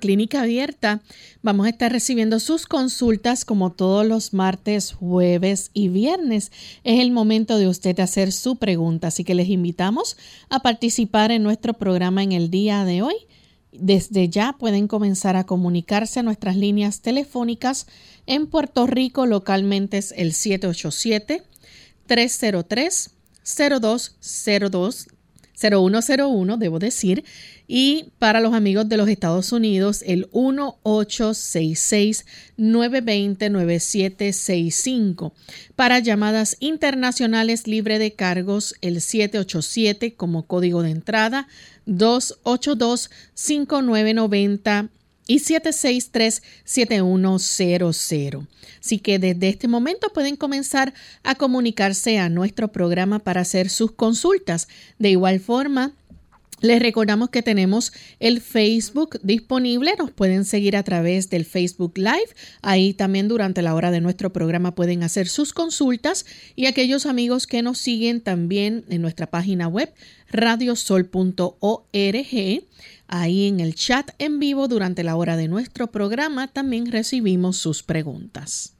Clínica Abierta vamos a estar recibiendo sus consultas como todos los martes, jueves y viernes. Es el momento de usted hacer su pregunta, así que les invitamos a participar en nuestro programa en el día de hoy. Desde ya pueden comenzar a comunicarse a nuestras líneas telefónicas. En Puerto Rico localmente es el 787 303 0202 0101, debo decir, y para los amigos de los Estados Unidos, el 1866-920-9765. Para llamadas internacionales libre de cargos, el 787 como código de entrada, 282-5990 y 763-7100. Así que desde este momento pueden comenzar a comunicarse a nuestro programa para hacer sus consultas. De igual forma, les recordamos que tenemos el Facebook disponible, nos pueden seguir a través del Facebook Live, ahí también durante la hora de nuestro programa pueden hacer sus consultas. Y aquellos amigos que nos siguen también en nuestra página web radiosol.org, ahí en el chat en vivo durante la hora de nuestro programa también recibimos sus preguntas.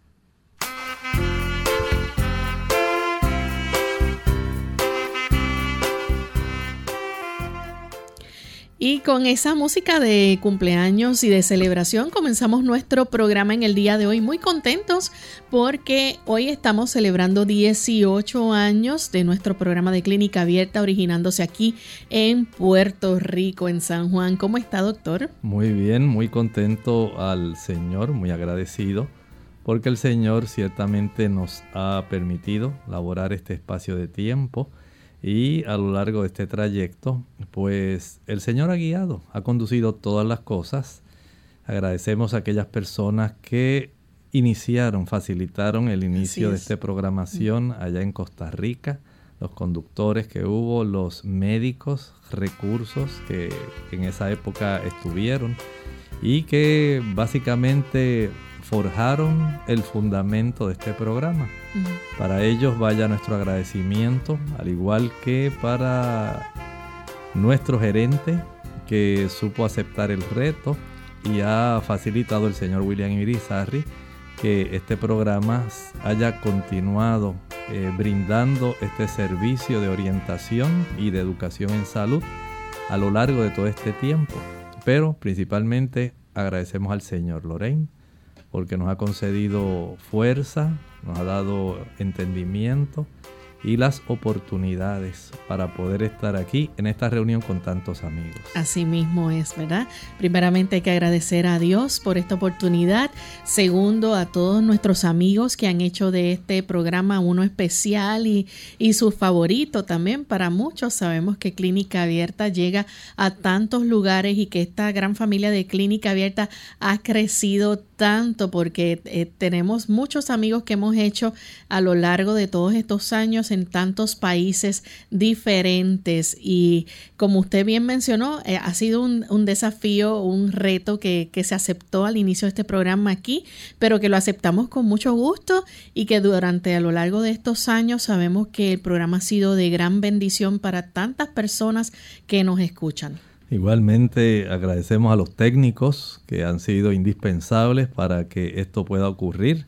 Y con esa música de cumpleaños y de celebración comenzamos nuestro programa en el día de hoy muy contentos porque hoy estamos celebrando 18 años de nuestro programa de clínica abierta originándose aquí en Puerto Rico, en San Juan. ¿Cómo está, doctor? Muy bien, muy contento al Señor, muy agradecido porque el Señor ciertamente nos ha permitido laborar este espacio de tiempo y a lo largo de este trayecto, pues el Señor ha guiado, ha conducido todas las cosas. Agradecemos a aquellas personas que iniciaron, facilitaron el inicio de esta programación allá en Costa Rica, los conductores que hubo, los médicos, recursos que en esa época estuvieron y que básicamente forjaron el fundamento de este programa. Para ellos vaya nuestro agradecimiento, al igual que para nuestro gerente que supo aceptar el reto y ha facilitado el señor William Irizarry que este programa haya continuado eh, brindando este servicio de orientación y de educación en salud a lo largo de todo este tiempo. Pero principalmente agradecemos al señor Lorraine porque nos ha concedido fuerza, nos ha dado entendimiento y las oportunidades para poder estar aquí en esta reunión con tantos amigos. Así mismo es, ¿verdad? Primeramente hay que agradecer a Dios por esta oportunidad. Segundo, a todos nuestros amigos que han hecho de este programa uno especial y, y su favorito también para muchos. Sabemos que Clínica Abierta llega a tantos lugares y que esta gran familia de Clínica Abierta ha crecido tanto porque eh, tenemos muchos amigos que hemos hecho a lo largo de todos estos años en tantos países diferentes y como usted bien mencionó, eh, ha sido un, desafío, un reto que, que, se aceptó al inicio de este programa aquí, pero que lo aceptamos con mucho gusto y que durante a lo largo de estos años sabemos que el programa ha sido de gran bendición para tantas personas que nos escuchan. Igualmente agradecemos a los técnicos que han sido indispensables para que esto pueda ocurrir.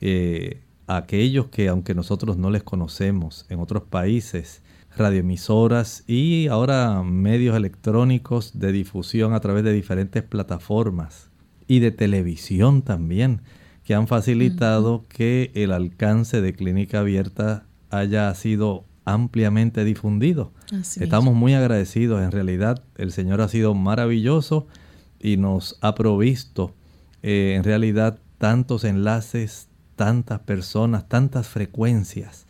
Eh, aquellos que aunque nosotros no les conocemos en otros países, radioemisoras y ahora medios electrónicos de difusión a través de diferentes plataformas y de televisión también, que han facilitado que el alcance de clínica abierta haya sido ampliamente difundido. Estamos muy agradecidos, en realidad el Señor ha sido maravilloso y nos ha provisto eh, en realidad tantos enlaces, tantas personas, tantas frecuencias,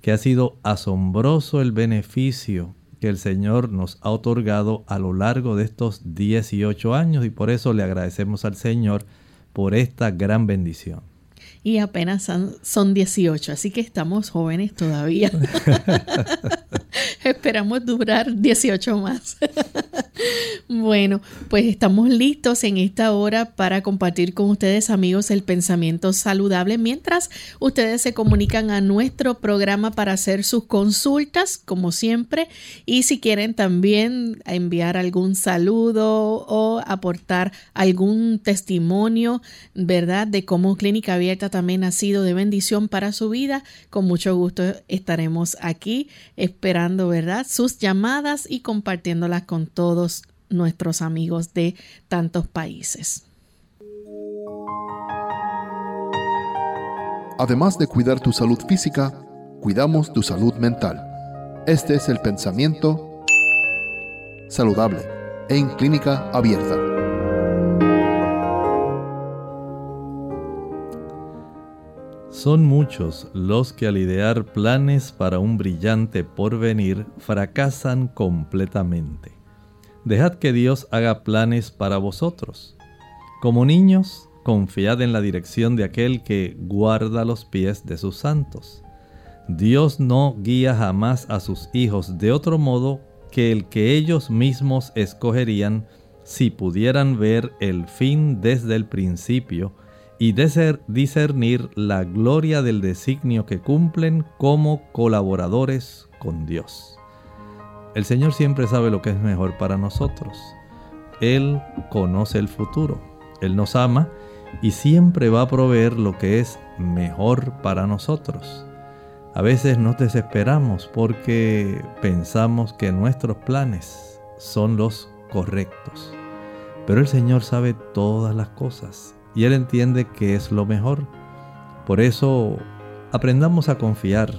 que ha sido asombroso el beneficio que el Señor nos ha otorgado a lo largo de estos 18 años y por eso le agradecemos al Señor por esta gran bendición. Y apenas son, 18, así que estamos jóvenes todavía. Esperamos durar 18 más. bueno, pues estamos listos en esta hora para compartir con ustedes, amigos, el pensamiento saludable mientras ustedes se comunican a nuestro programa para hacer sus consultas, como siempre. Y si quieren también enviar algún saludo o aportar algún testimonio, ¿verdad?, de cómo Clínica Abierta también ha sido de bendición para su vida, con mucho gusto estaremos aquí esperando, ¿verdad?, sus llamadas y compartiéndolas con todos nuestros amigos de tantos países. Además de cuidar tu salud física, cuidamos tu salud mental. Este es el pensamiento saludable en clínica abierta. Son muchos los que al idear planes para un brillante porvenir fracasan completamente. Dejad que Dios haga planes para vosotros. Como niños, confiad en la dirección de aquel que guarda los pies de sus santos. Dios no guía jamás a sus hijos de otro modo que el que ellos mismos escogerían si pudieran ver el fin desde el principio y discernir la gloria del designio que cumplen como colaboradores con Dios. El Señor siempre sabe lo que es mejor para nosotros. Él conoce el futuro. Él nos ama y siempre va a proveer lo que es mejor para nosotros. A veces nos desesperamos porque pensamos que nuestros planes son los correctos. Pero el Señor sabe todas las cosas y Él entiende que es lo mejor. Por eso aprendamos a confiar,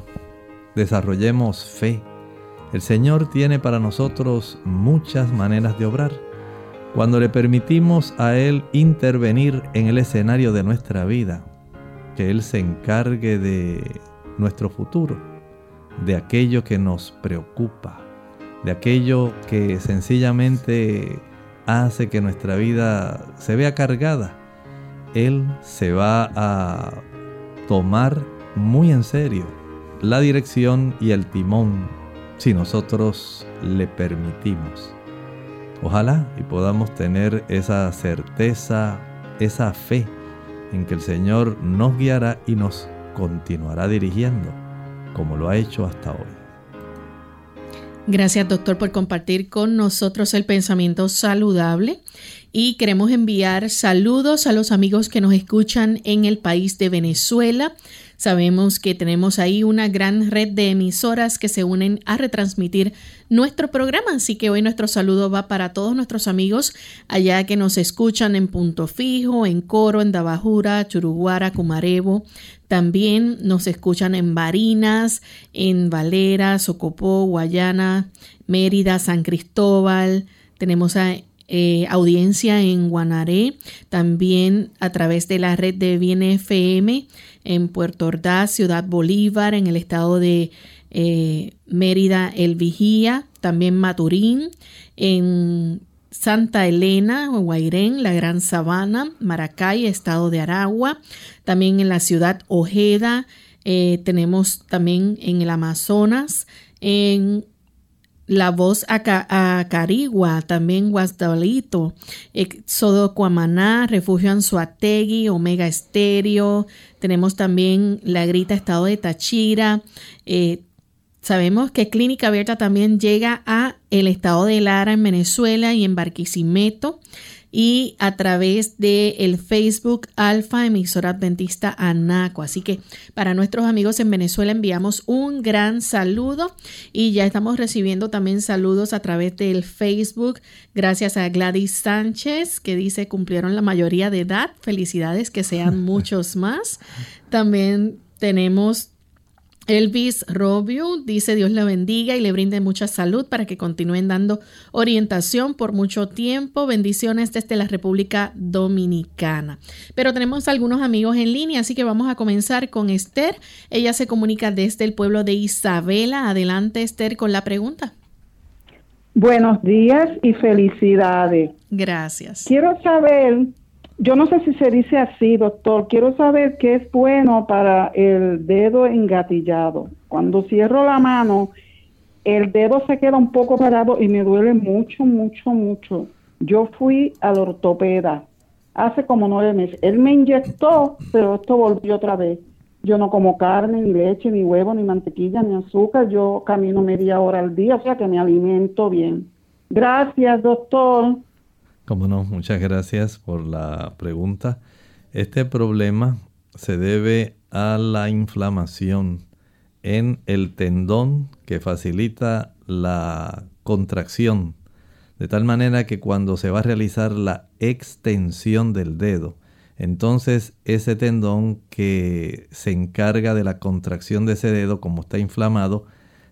desarrollemos fe el Señor tiene para nosotros muchas maneras de obrar. Cuando le permitimos a Él intervenir en el escenario de nuestra vida, que Él se encargue de nuestro futuro, de aquello que nos preocupa, de aquello que sencillamente hace que nuestra vida se vea cargada, Él se va a tomar muy en serio la dirección y el timón si nosotros le permitimos. Ojalá y podamos tener esa certeza, esa fe en que el Señor nos guiará y nos continuará dirigiendo, como lo ha hecho hasta hoy. Gracias doctor por compartir con nosotros el pensamiento saludable y queremos enviar saludos a los amigos que nos escuchan en el país de Venezuela, Sabemos que tenemos ahí una gran red de emisoras que se unen a retransmitir nuestro programa, así que hoy nuestro saludo va para todos nuestros amigos allá que nos escuchan en Punto Fijo, en Coro, en Dabajura, Churuguara, Cumarevo. También nos escuchan en Barinas, en Valera, Socopó, Guayana, Mérida, San Cristóbal. Tenemos eh, audiencia en Guanaré, también a través de la red de Bien FM en Puerto Ordaz, Ciudad Bolívar, en el estado de eh, Mérida, El Vigía, también Maturín, en Santa Elena, Guairén, la Gran Sabana, Maracay, estado de Aragua, también en la ciudad Ojeda, eh, tenemos también en el Amazonas, en la voz a, Carigua, también Guasdalito, Éxodo Cuamaná, Refugio Anzuategui, Omega Estéreo, tenemos también La Grita Estado de Tachira, eh, Sabemos que Clínica Abierta también llega a el estado de Lara en Venezuela y en Barquisimeto y a través de el Facebook Alfa Emisora Adventista Anaco. Así que para nuestros amigos en Venezuela enviamos un gran saludo y ya estamos recibiendo también saludos a través del Facebook. Gracias a Gladys Sánchez que dice cumplieron la mayoría de edad. Felicidades que sean muchos más. También tenemos Elvis Robio dice Dios le bendiga y le brinde mucha salud para que continúen dando orientación por mucho tiempo. Bendiciones desde la República Dominicana. Pero tenemos algunos amigos en línea, así que vamos a comenzar con Esther. Ella se comunica desde el pueblo de Isabela. Adelante Esther con la pregunta. Buenos días y felicidades. Gracias. Quiero saber, yo no sé si se dice así, doctor, quiero saber qué es bueno para el dedo engatillado. Cuando cierro la mano, el dedo se queda un poco parado y me duele mucho, mucho, mucho. Yo fui al ortopeda hace como nueve meses. Él me inyectó, pero esto volvió otra vez. Yo no como carne, ni leche, ni huevo, ni mantequilla, ni azúcar. Yo camino media hora al día, o sea que me alimento bien. Gracias, doctor. Como no, muchas gracias por la pregunta. Este problema se debe a la inflamación en el tendón que facilita la contracción, de tal manera que cuando se va a realizar la extensión del dedo, entonces ese tendón que se encarga de la contracción de ese dedo, como está inflamado,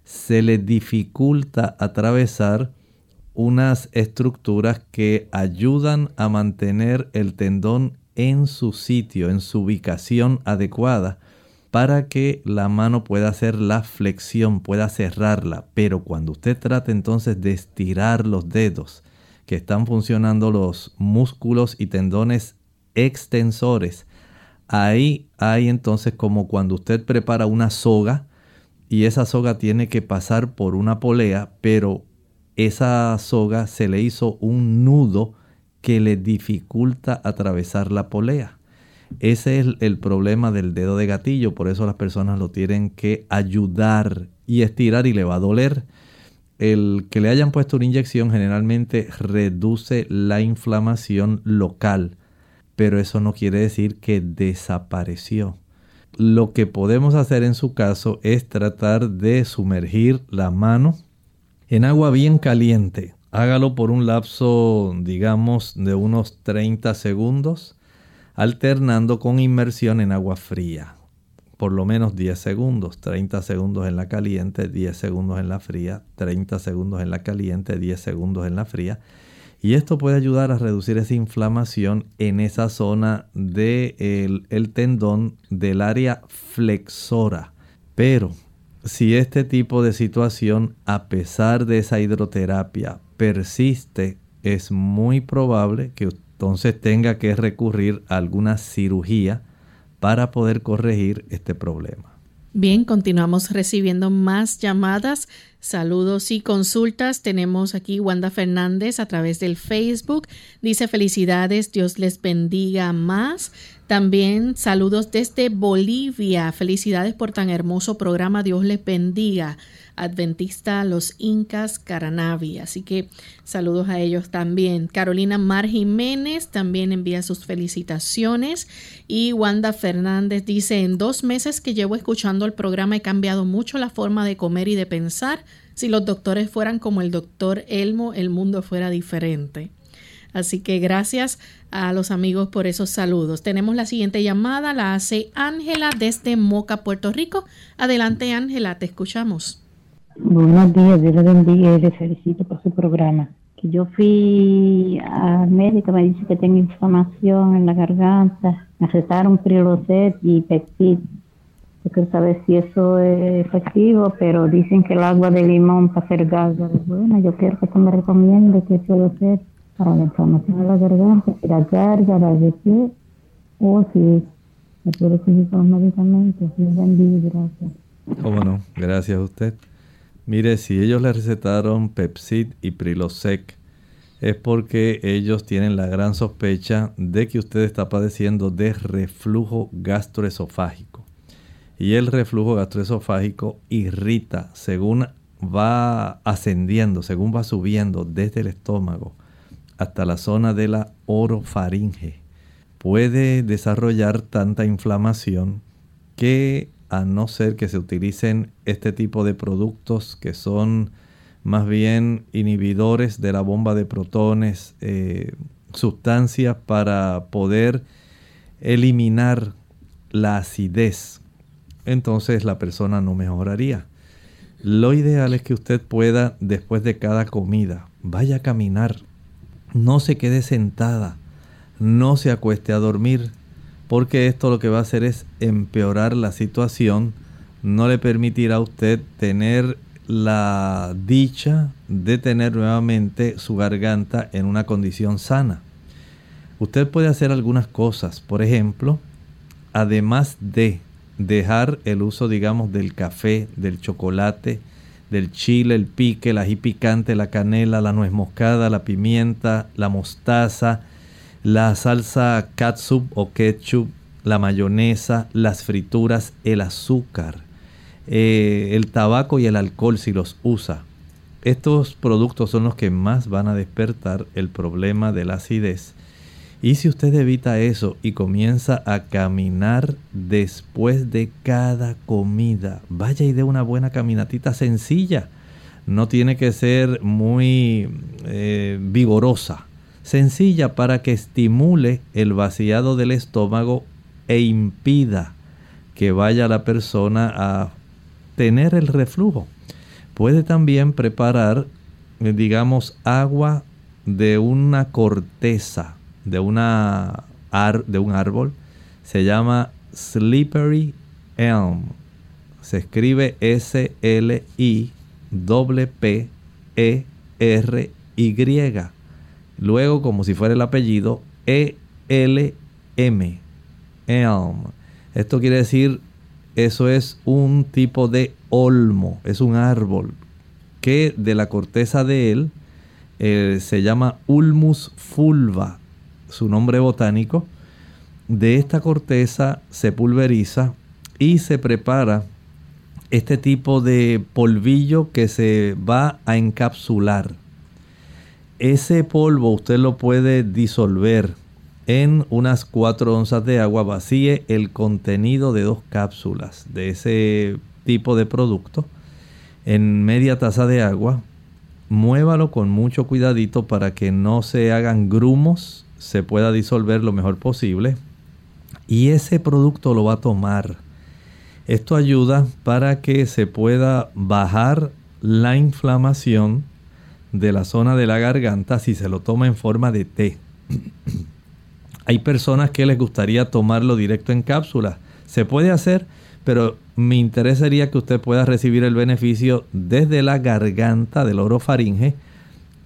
se le dificulta atravesar unas estructuras que ayudan a mantener el tendón en su sitio, en su ubicación adecuada, para que la mano pueda hacer la flexión, pueda cerrarla. Pero cuando usted trata entonces de estirar los dedos, que están funcionando los músculos y tendones extensores, ahí hay entonces como cuando usted prepara una soga y esa soga tiene que pasar por una polea, pero esa soga se le hizo un nudo que le dificulta atravesar la polea. Ese es el problema del dedo de gatillo, por eso las personas lo tienen que ayudar y estirar y le va a doler. El que le hayan puesto una inyección generalmente reduce la inflamación local, pero eso no quiere decir que desapareció. Lo que podemos hacer en su caso es tratar de sumergir la mano en agua bien caliente. Hágalo por un lapso, digamos, de unos 30 segundos alternando con inmersión en agua fría. Por lo menos 10 segundos, 30 segundos en la caliente, 10 segundos en la fría, 30 segundos en la caliente, 10 segundos en la fría. Y esto puede ayudar a reducir esa inflamación en esa zona del el tendón del área flexora. Pero si este tipo de situación, a pesar de esa hidroterapia, persiste, es muy probable que entonces tenga que recurrir a alguna cirugía para poder corregir este problema. Bien, continuamos recibiendo más llamadas, saludos y consultas. Tenemos aquí Wanda Fernández a través del Facebook. Dice felicidades, Dios les bendiga más. También saludos desde Bolivia. Felicidades por tan hermoso programa. Dios les bendiga. Adventista Los Incas Caranavi. Así que saludos a ellos también. Carolina Mar Jiménez también envía sus felicitaciones. Y Wanda Fernández dice, en dos meses que llevo escuchando el programa he cambiado mucho la forma de comer y de pensar. Si los doctores fueran como el doctor Elmo, el mundo fuera diferente. Así que gracias a los amigos por esos saludos. Tenemos la siguiente llamada, la hace Ángela desde Moca, Puerto Rico. Adelante Ángela, te escuchamos. Buenos días, Dios le bendiga y le felicito por su programa. Que yo fui al médico, me dice que tengo inflamación en la garganta, me recetaron Prilosec y Pepsid. Yo quiero saber si eso es efectivo, pero dicen que el agua de limón para hacer gárgaras. Bueno, yo quiero que tú me recomiende qué puedo hacer para la inflamación de la garganta, si la de qué, o si me puedo seguir con medicamentos. Dios bendiga, gracias. ¿Cómo no? Gracias a usted. Mire, si ellos le recetaron Pepsid y Prilosec, es porque ellos tienen la gran sospecha de que usted está padeciendo de reflujo gastroesofágico. Y el reflujo gastroesofágico irrita según va ascendiendo, según va subiendo desde el estómago hasta la zona de la orofaringe. Puede desarrollar tanta inflamación que a no ser que se utilicen este tipo de productos que son más bien inhibidores de la bomba de protones, eh, sustancias para poder eliminar la acidez, entonces la persona no mejoraría. Lo ideal es que usted pueda, después de cada comida, vaya a caminar, no se quede sentada, no se acueste a dormir, porque esto lo que va a hacer es empeorar la situación, no le permitirá a usted tener la dicha de tener nuevamente su garganta en una condición sana. Usted puede hacer algunas cosas, por ejemplo, además de dejar el uso, digamos, del café, del chocolate, del chile, el pique, el ají picante, la canela, la nuez moscada, la pimienta, la mostaza, la salsa catsup o ketchup, la mayonesa, las frituras, el azúcar eh, el tabaco y el alcohol si los usa. Estos productos son los que más van a despertar el problema de la acidez. Y si usted evita eso y comienza a caminar después de cada comida, vaya y dé una buena caminatita sencilla. No tiene que ser muy eh, vigorosa. Sencilla para que estimule el vaciado del estómago e impida que vaya la persona a tener el reflujo. Puede también preparar, eh, digamos, agua de una corteza, de, una de un árbol. Se llama Slippery Elm. Se escribe S-L-I-P-P-E-R-Y. Luego, como si fuera el apellido, E-L-M. Elm. Esto quiere decir eso es un tipo de olmo, es un árbol que de la corteza de él eh, se llama Ulmus fulva, su nombre botánico. De esta corteza se pulveriza y se prepara este tipo de polvillo que se va a encapsular. Ese polvo usted lo puede disolver en unas 4 onzas de agua vacíe el contenido de dos cápsulas de ese tipo de producto en media taza de agua. Muévalo con mucho cuidadito para que no se hagan grumos, se pueda disolver lo mejor posible. Y ese producto lo va a tomar. Esto ayuda para que se pueda bajar la inflamación de la zona de la garganta si se lo toma en forma de té. Hay personas que les gustaría tomarlo directo en cápsula. Se puede hacer, pero mi interés sería que usted pueda recibir el beneficio desde la garganta del orofaringe,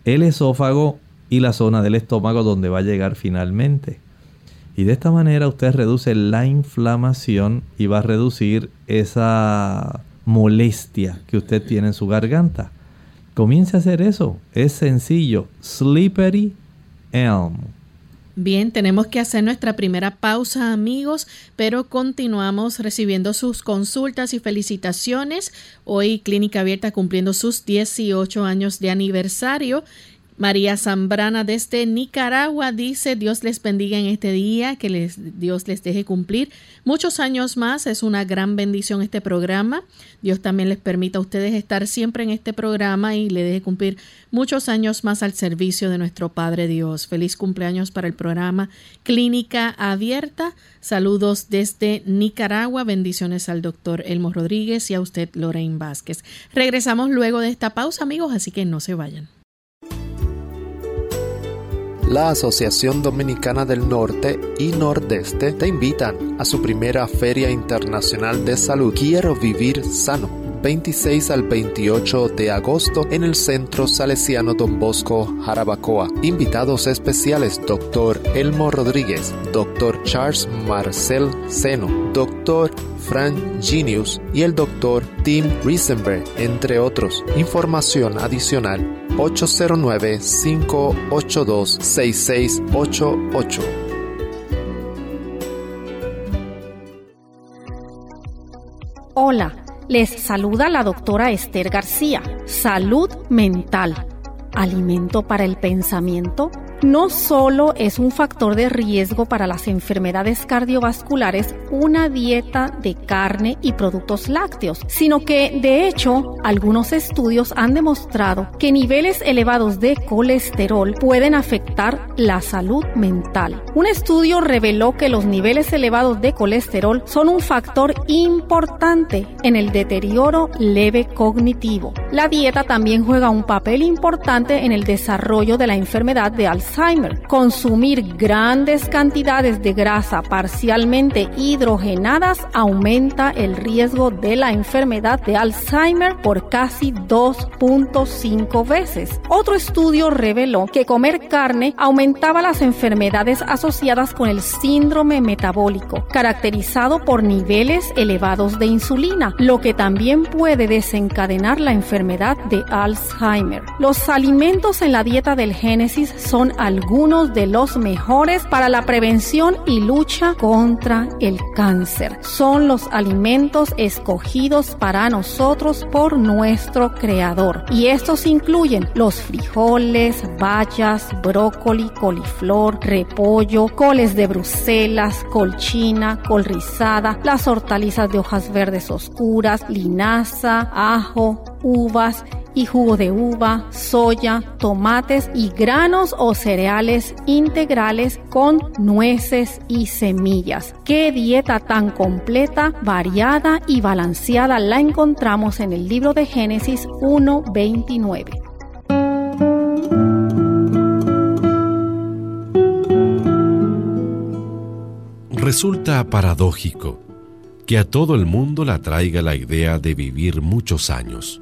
el esófago y la zona del estómago donde va a llegar finalmente. Y de esta manera usted reduce la inflamación y va a reducir esa molestia que usted tiene en su garganta. Comience a hacer eso. Es sencillo. Slippery Elm. Bien, tenemos que hacer nuestra primera pausa amigos, pero continuamos recibiendo sus consultas y felicitaciones. Hoy Clínica Abierta cumpliendo sus 18 años de aniversario María Zambrana desde Nicaragua dice, Dios les bendiga en este día, que les, Dios les deje cumplir muchos años más. Es una gran bendición este programa. Dios también les permita a ustedes estar siempre en este programa y le deje cumplir muchos años más al servicio de nuestro Padre Dios. Feliz cumpleaños para el programa Clínica Abierta. Saludos desde Nicaragua. Bendiciones al doctor Elmo Rodríguez y a usted, Lorraine Vázquez. Regresamos luego de esta pausa, amigos, así que no se vayan la Asociación Dominicana del Norte y Nordeste te invitan a su primera Feria Internacional de Salud Quiero Vivir Sano 26 al 28 de agosto en el Centro Salesiano Don Bosco, Jarabacoa. Invitados especiales Dr. Elmo Rodríguez, Dr. Charles Marcel Seno, Dr. Frank Genius y el Dr. Tim Riesenberg, entre otros. Información adicional 809-582-6688. Hola. Les saluda la doctora Esther García. Salud mental. Alimento para el pensamiento no solo es un factor de riesgo para las enfermedades cardiovasculares una dieta de carne y productos lácteos, sino que de hecho algunos estudios han demostrado que niveles elevados de colesterol pueden afectar la salud mental. Un estudio reveló que los niveles elevados de colesterol son un factor importante en el deterioro leve cognitivo. La dieta también juega un papel importante en el desarrollo de la enfermedad de Alzheimer Alzheimer. Consumir grandes cantidades de grasa parcialmente hidrogenadas aumenta el riesgo de la enfermedad de Alzheimer por casi 2.5 veces. Otro estudio reveló que comer carne aumentaba las enfermedades asociadas con el síndrome metabólico, caracterizado por niveles elevados de insulina, lo que también puede desencadenar la enfermedad de Alzheimer. Los alimentos en la dieta del Génesis son algunos de los mejores para la prevención y lucha contra el cáncer. Son los alimentos escogidos para nosotros por nuestro Creador. Y estos incluyen los frijoles, bayas, brócoli, coliflor, repollo, coles de Bruselas, colchina, col rizada, las hortalizas de hojas verdes oscuras, linaza, ajo, uvas y jugo de uva, soya, tomates y granos o cereales integrales con nueces y semillas. Qué dieta tan completa, variada y balanceada la encontramos en el libro de Génesis 1.29. Resulta paradójico que a todo el mundo la traiga la idea de vivir muchos años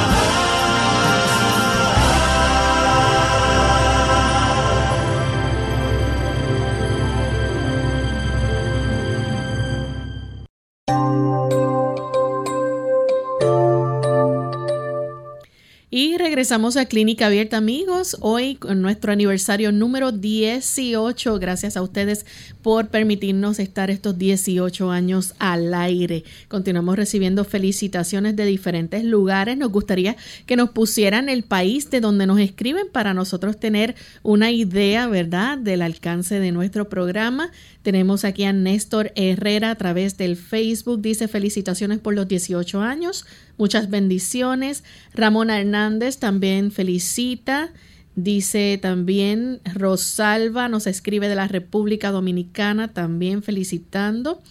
Regresamos a Clínica Abierta, amigos. Hoy con nuestro aniversario número 18. Gracias a ustedes por permitirnos estar estos 18 años al aire. Continuamos recibiendo felicitaciones de diferentes lugares. Nos gustaría que nos pusieran el país de donde nos escriben para nosotros tener una idea, ¿verdad?, del alcance de nuestro programa. Tenemos aquí a Néstor Herrera a través del Facebook. Dice felicitaciones por los 18 años. Muchas bendiciones. Ramón Hernández también felicita. Dice también Rosalba, nos escribe de la República Dominicana, también felicitando.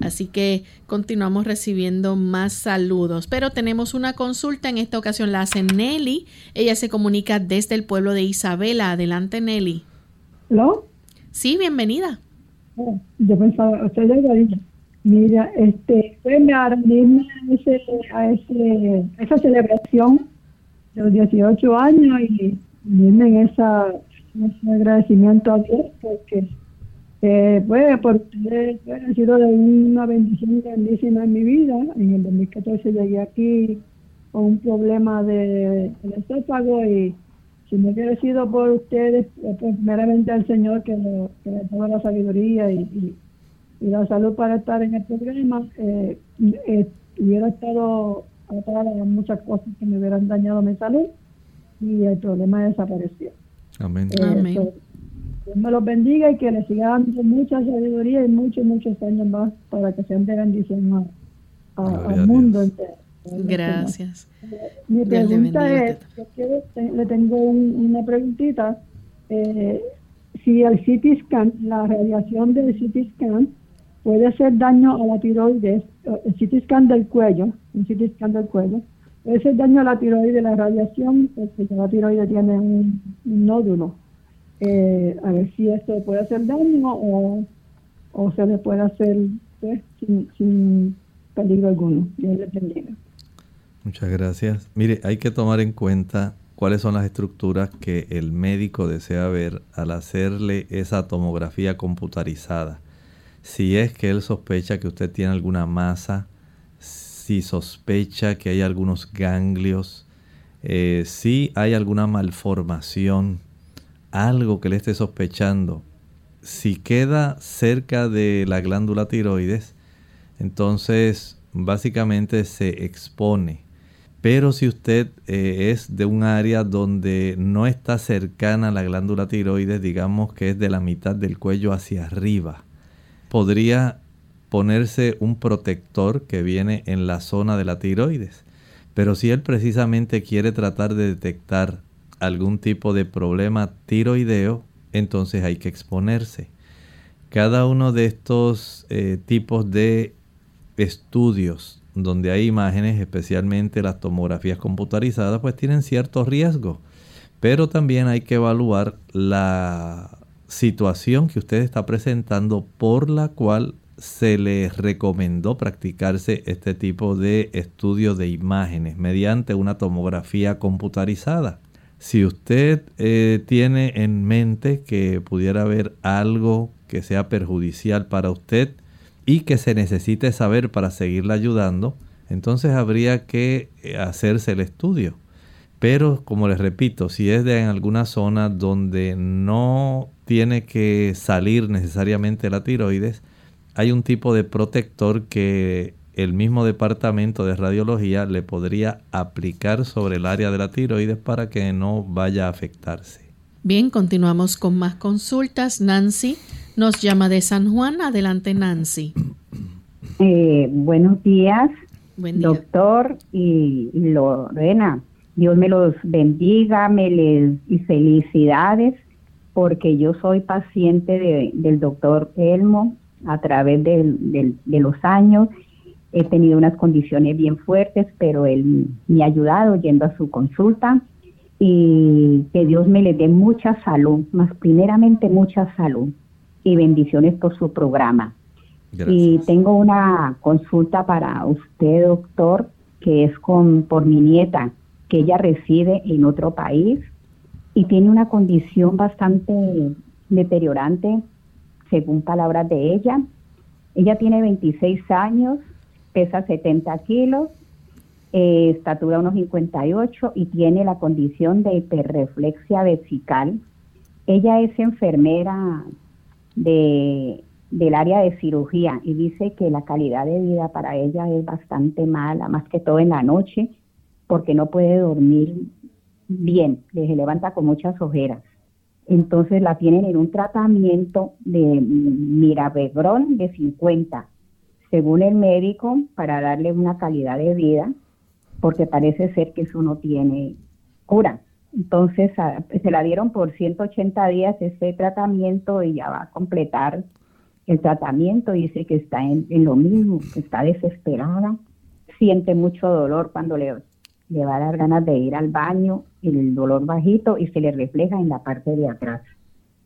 Así que continuamos recibiendo más saludos. Pero tenemos una consulta, en esta ocasión la hace Nelly. Ella se comunica desde el pueblo de Isabela. Adelante, Nelly. ¿Lo? Sí, bienvenida. Oh, yo pensaba, usted ya Mira, este, fue a unirme a, ese, a, ese, esa celebración de los 18 años y unirme en esa, ese agradecimiento a Dios porque eh, pues por ustedes ha sido de una bendición grandísima en mi vida. En el 2014 llegué aquí con un problema de, del estómago y si no hubiera sido por ustedes, pues, primeramente al Señor que, que le daba la sabiduría y la salud para estar en el programa, eh, eh, hubiera estado atada a muchas cosas que me hubieran dañado mi salud y el problema desapareció. Amén. Eh, Amén. Dios me los bendiga y que les siga dando mucha sabiduría y muchos, muchos años más para que sean de bendición al mundo entero. Gracias. Mi pregunta es, le tengo un, una preguntita. Eh, si el CT scan, la radiación del CT scan, puede hacer daño a la tiroides, eh, el CT scan del cuello, un CT del cuello, puede hacer daño a la tiroides, la radiación, porque la tiroides tiene un, nódulo. Eh, a ver si esto puede hacer daño o, o se le puede hacer pues, sin, peligro alguno. Dios le bendiga. Muchas gracias. Mire, hay que tomar en cuenta cuáles son las estructuras que el médico desea ver al hacerle esa tomografía computarizada si es que él sospecha que usted tiene alguna masa si sospecha que hay algunos ganglios, eh, si hay alguna malformación, algo que le esté sospechando, si queda cerca de la glándula tiroides, entonces básicamente se expone. Pero si usted eh, es de un área donde no está cercana la glándula tiroides, digamos que es de la mitad del cuello hacia arriba, podría ponerse un protector que viene en la zona de la tiroides. Pero si él precisamente quiere tratar de detectar algún tipo de problema tiroideo, entonces hay que exponerse. Cada uno de estos eh, tipos de estudios donde hay imágenes, especialmente las tomografías computarizadas, pues tienen cierto riesgo. Pero también hay que evaluar la situación que usted está presentando por la cual se le recomendó practicarse este tipo de estudio de imágenes mediante una tomografía computarizada. Si usted eh, tiene en mente que pudiera haber algo que sea perjudicial para usted y que se necesite saber para seguirla ayudando, entonces habría que eh, hacerse el estudio. Pero como les repito, si es de en alguna zona donde no tiene que salir necesariamente la tiroides, hay un tipo de protector que el mismo departamento de radiología le podría aplicar sobre el área de la tiroides para que no vaya a afectarse. Bien, continuamos con más consultas. Nancy nos llama de San Juan. Adelante, Nancy. Eh, buenos días, doctor y, Lorena. Dios me los bendiga, me les y felicidades, porque yo soy paciente del doctor Elmo a través de los años. He tenido unas condiciones bien fuertes, pero él me ha ayudado yendo a su consulta y que Dios me le dé mucha salud, más primeramente mucha salud y bendiciones por su programa. Y tengo una consulta para usted, doctor, que es con por mi nieta, que ella reside en otro país y tiene una condición bastante deteriorante, según palabras de ella. Ella tiene 26 años, pesa 70 kilos, eh, estatura unos 58 y tiene la condición de hiperreflexia vesical. Ella es enfermera de, del área de cirugía y dice que la calidad de vida para ella es bastante mala, más que todo en la noche, porque no puede dormir bien, se levanta con muchas ojeras. Entonces la tienen en un tratamiento de mirabegrón de 50 según el médico, para darle una calidad de vida, porque parece ser que eso no tiene cura. Entonces se la dieron por 180 días ese tratamiento y ya va a completar el tratamiento. Dice que está en, lo mismo, que está desesperada, siente mucho dolor cuando le, le va a dar ganas de ir al baño, el dolor bajito y se le refleja en la parte de atrás.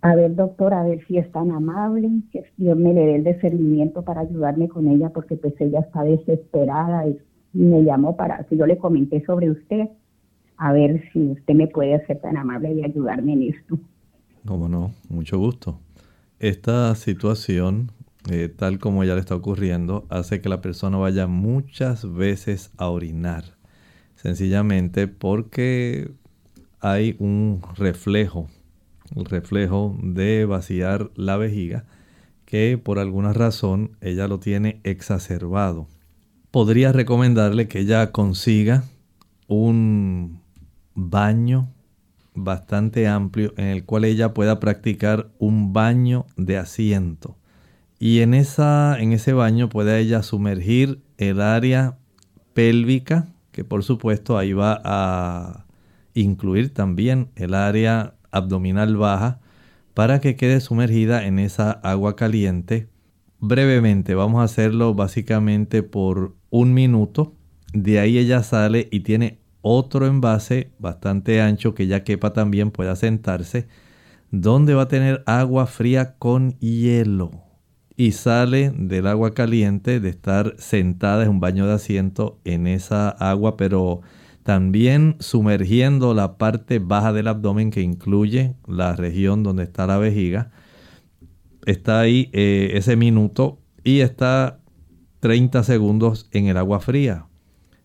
A ver, doctor, a ver si es tan amable, que Dios me le dé el discernimiento para ayudarme con ella, porque pues ella está desesperada y, me llamó para, si yo le comenté sobre usted, a ver si usted me puede ser tan amable y ayudarme en esto. Cómo no, mucho gusto. Esta situación, eh, tal como ya le está ocurriendo, hace que la persona vaya muchas veces a orinar, sencillamente porque hay un reflejo el reflejo de vaciar la vejiga, que por alguna razón ella lo tiene exacerbado. Podría recomendarle que ella consiga un baño bastante amplio en el cual ella pueda practicar un baño de asiento. Y en, esa, en ese baño pueda ella sumergir el área pélvica, que por supuesto ahí va a incluir también el área abdominal baja para que quede sumergida en esa agua caliente. Brevemente, vamos a hacerlo básicamente por un minuto. De ahí ella sale y tiene otro envase bastante ancho que ya quepa también pueda sentarse, donde va a tener agua fría con hielo. Y sale del agua caliente de estar sentada en un baño de asiento en esa agua, pero también sumergiendo la parte baja del abdomen que incluye la región donde está la vejiga. Está ahí eh, ese minuto y está 30 segundos en el agua fría.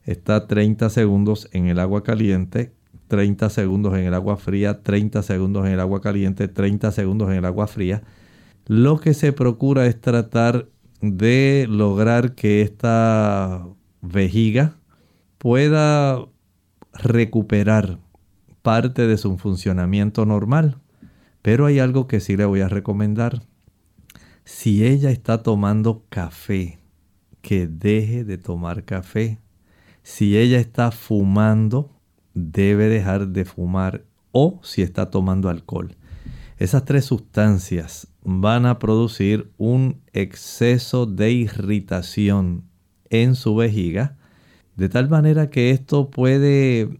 está 30 segundos en el agua caliente, 30 segundos en el agua fría, 30 segundos en el agua caliente, 30 segundos en el agua fría. Lo que se procura es tratar de lograr que esta vejiga pueda recuperar parte de su funcionamiento normal. Pero hay algo que sí le voy a recomendar. Si ella está tomando café, que deje de tomar café. Si ella está fumando, debe dejar de fumar. O si está tomando alcohol. Esas tres sustancias van a producir un exceso de irritación en su vejiga, de tal manera que esto puede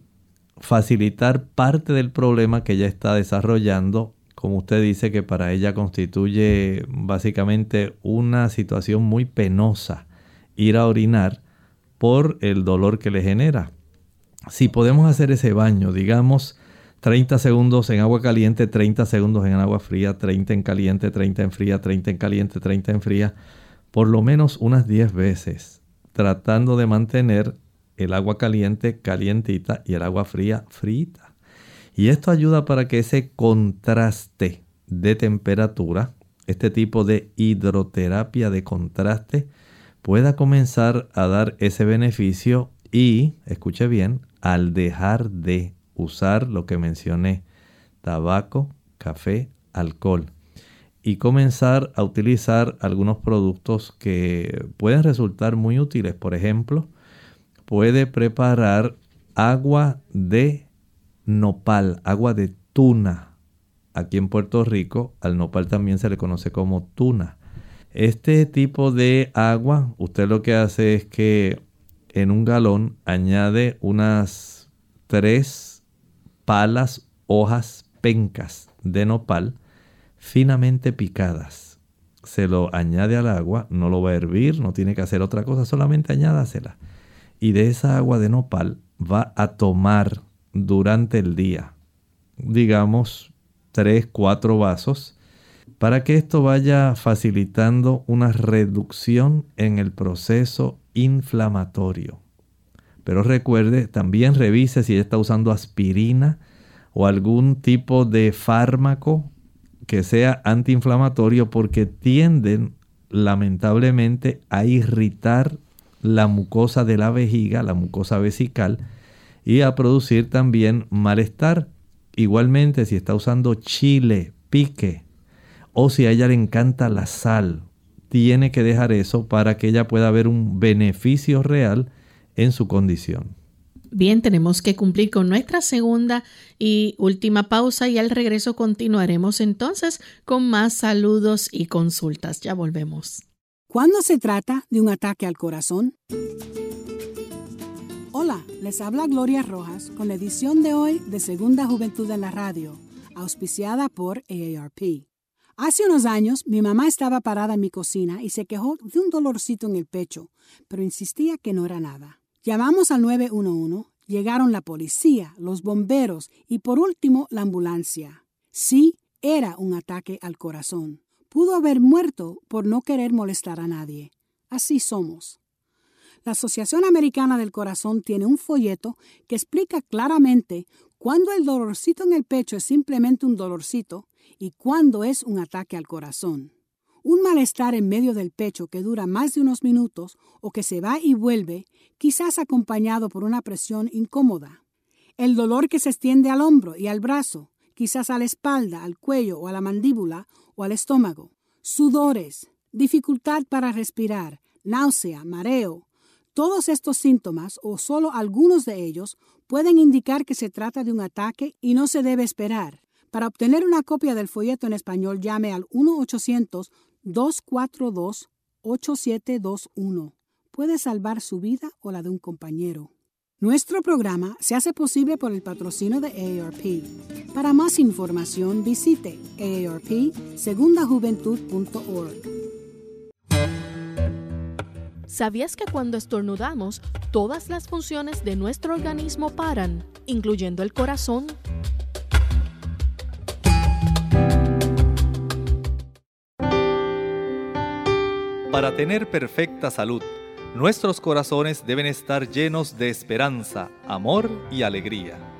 facilitar parte del problema que ella está desarrollando como usted dice que para ella constituye básicamente una situación muy penosa ir a orinar por el dolor que le genera. Si podemos hacer ese baño, digamos 30 segundos en agua caliente, 30 segundos en agua fría, 30 en caliente, 30 en fría, 30 en caliente, 30 en fría, por lo menos unas 10 veces, tratando de mantener el agua caliente calientita y el agua fría frita. Y esto ayuda para que ese contraste de temperatura, este tipo de hidroterapia de contraste, pueda comenzar a dar ese beneficio y, escuche bien, al dejar de usar lo que mencioné, tabaco, café, alcohol, y comenzar a utilizar algunos productos que pueden resultar muy útiles. Por ejemplo, puede preparar agua de nopal, agua de tuna. Aquí en Puerto Rico al nopal también se le conoce como tuna. Este tipo de agua, usted lo que hace es que en un galón añade unas tres palas, hojas, pencas de nopal finamente picadas. Se lo añade al agua, no lo va a hervir, no tiene que hacer otra cosa, solamente añádasela. Y de esa agua de nopal va a tomar durante el día, digamos 3, 4 vasos, para que esto vaya facilitando una reducción en el proceso inflamatorio. Pero recuerde, también revise si está usando aspirina o algún tipo de fármaco que sea antiinflamatorio porque tienden lamentablemente a irritar la mucosa de la vejiga, la mucosa vesical, y a producir también malestar. Igualmente si está usando chile, pique o si a ella le encanta la sal, tiene que dejar eso para que ella pueda ver un beneficio real en su condición. Bien, tenemos que cumplir con nuestra segunda y última pausa y al regreso continuaremos entonces con más saludos y consultas. Ya volvemos. ¿Cuándo se trata de un ataque al corazón? Hola, les habla Gloria Rojas con la edición de hoy de Segunda Juventud en la Radio, auspiciada por AARP. Hace unos años mi mamá estaba parada en mi cocina y se quejó de un dolorcito en el pecho, pero insistía que no era nada. Llamamos al 911, llegaron la policía, los bomberos y por último la ambulancia. Sí, era un ataque al corazón. Pudo haber muerto por no querer molestar a nadie. Así somos. La Asociación Americana del Corazón tiene un folleto que explica claramente cuándo el dolorcito en el pecho es simplemente un dolorcito y cuándo es un ataque al corazón. Un malestar en medio del pecho que dura más de unos minutos o que se va y vuelve, quizás acompañado por una presión incómoda. El dolor que se extiende al hombro y al brazo, quizás a la espalda, al cuello o a la mandíbula o al estómago. Sudores, dificultad para respirar, náusea, mareo, todos estos síntomas, o solo algunos de ellos, pueden indicar que se trata de un ataque y no se debe esperar. Para obtener una copia del folleto en español, llame al 1-800-242-8721. Puede salvar su vida o la de un compañero. Nuestro programa se hace posible por el patrocinio de AARP. Para más información visite aarpsegundajuventud.org. ¿Sabías que cuando estornudamos, todas las funciones de nuestro organismo paran, incluyendo el corazón? Para tener perfecta salud, nuestros corazones deben estar llenos de esperanza, amor y alegría.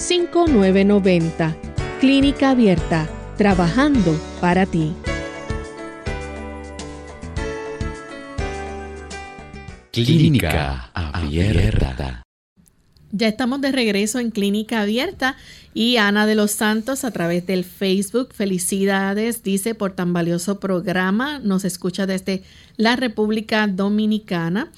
787-282-5990. Clínica Abierta, trabajando para ti. Clínica Abierta. Ya estamos de regreso en Clínica Abierta y Ana de los Santos a través del Facebook, felicidades, dice por tan valioso programa, nos escucha desde la República Dominicana.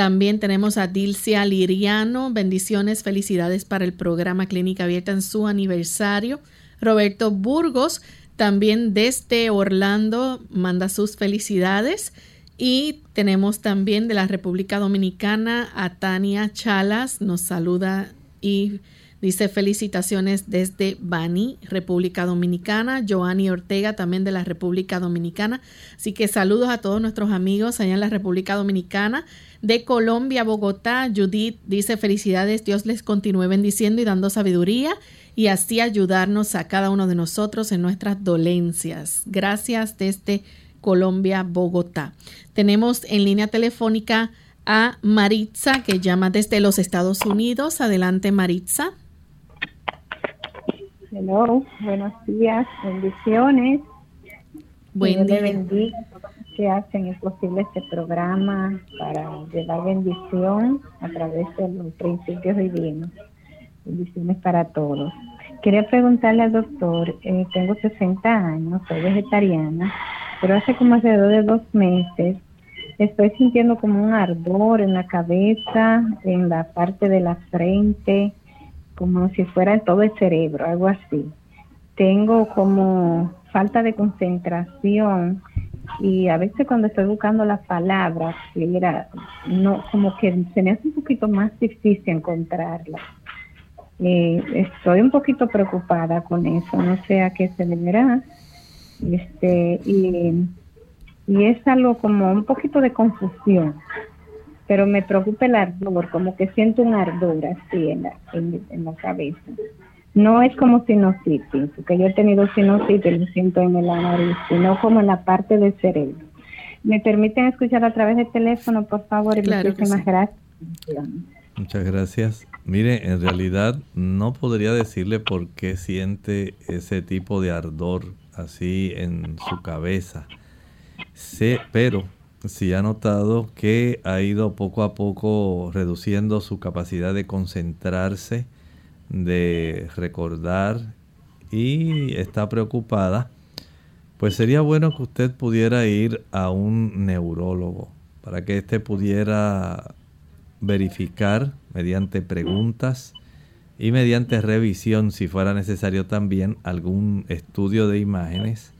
También tenemos a Dilcia Liriano, bendiciones, felicidades para el programa Clínica Abierta en su aniversario. Roberto Burgos, también desde Orlando, manda sus felicidades. Y tenemos también de la República Dominicana a Tania Chalas, nos saluda y dice felicitaciones desde Bani, República Dominicana. Joanny Ortega también de la República Dominicana. Así que saludos a todos nuestros amigos allá en la República Dominicana. De Colombia, Bogotá, Judith dice felicidades, Dios les continúe bendiciendo y dando sabiduría y así ayudarnos a cada uno de nosotros en nuestras dolencias. Gracias desde Colombia, Bogotá. Tenemos en línea telefónica a Maritza, que llama desde los Estados Unidos. Adelante, Maritza. Hello, buenos días, bendiciones. Buen día. bendiga que hacen es posible este programa para llevar bendición a través de los principios divinos. Bendiciones para todos. Quería preguntarle al doctor, eh, tengo 60 años, soy vegetariana pero hace como alrededor de dos meses estoy sintiendo como un ardor en la cabeza, en la parte de la frente, como si fuera en todo el cerebro, algo así. Tengo como falta de concentración y a veces cuando estoy buscando las palabras, no, como que se me hace un poquito más difícil encontrarlas. Eh, estoy un poquito preocupada con eso, no sé a qué se deberá este, y, es algo como un poquito de confusión, pero me preocupa el ardor, como que siento un ardor así en la, en, la cabeza. No es como sinusitis, porque yo he tenido sinusitis, lo siento en la nariz, sino como en la parte del cerebro. ¿Me permiten escuchar a través del teléfono, por favor? Y muchísimas gracias. Muchas gracias. Mire, en realidad no podría decirle por qué siente ese tipo de ardor así en su cabeza. Pero si ha notado que ha ido poco a poco reduciendo su capacidad de concentrarse, de recordar y está preocupada, pues sería bueno que usted pudiera ir a un neurólogo para que éste pudiera verificar mediante preguntas y mediante revisión, si fuera necesario también, algún estudio de imágenes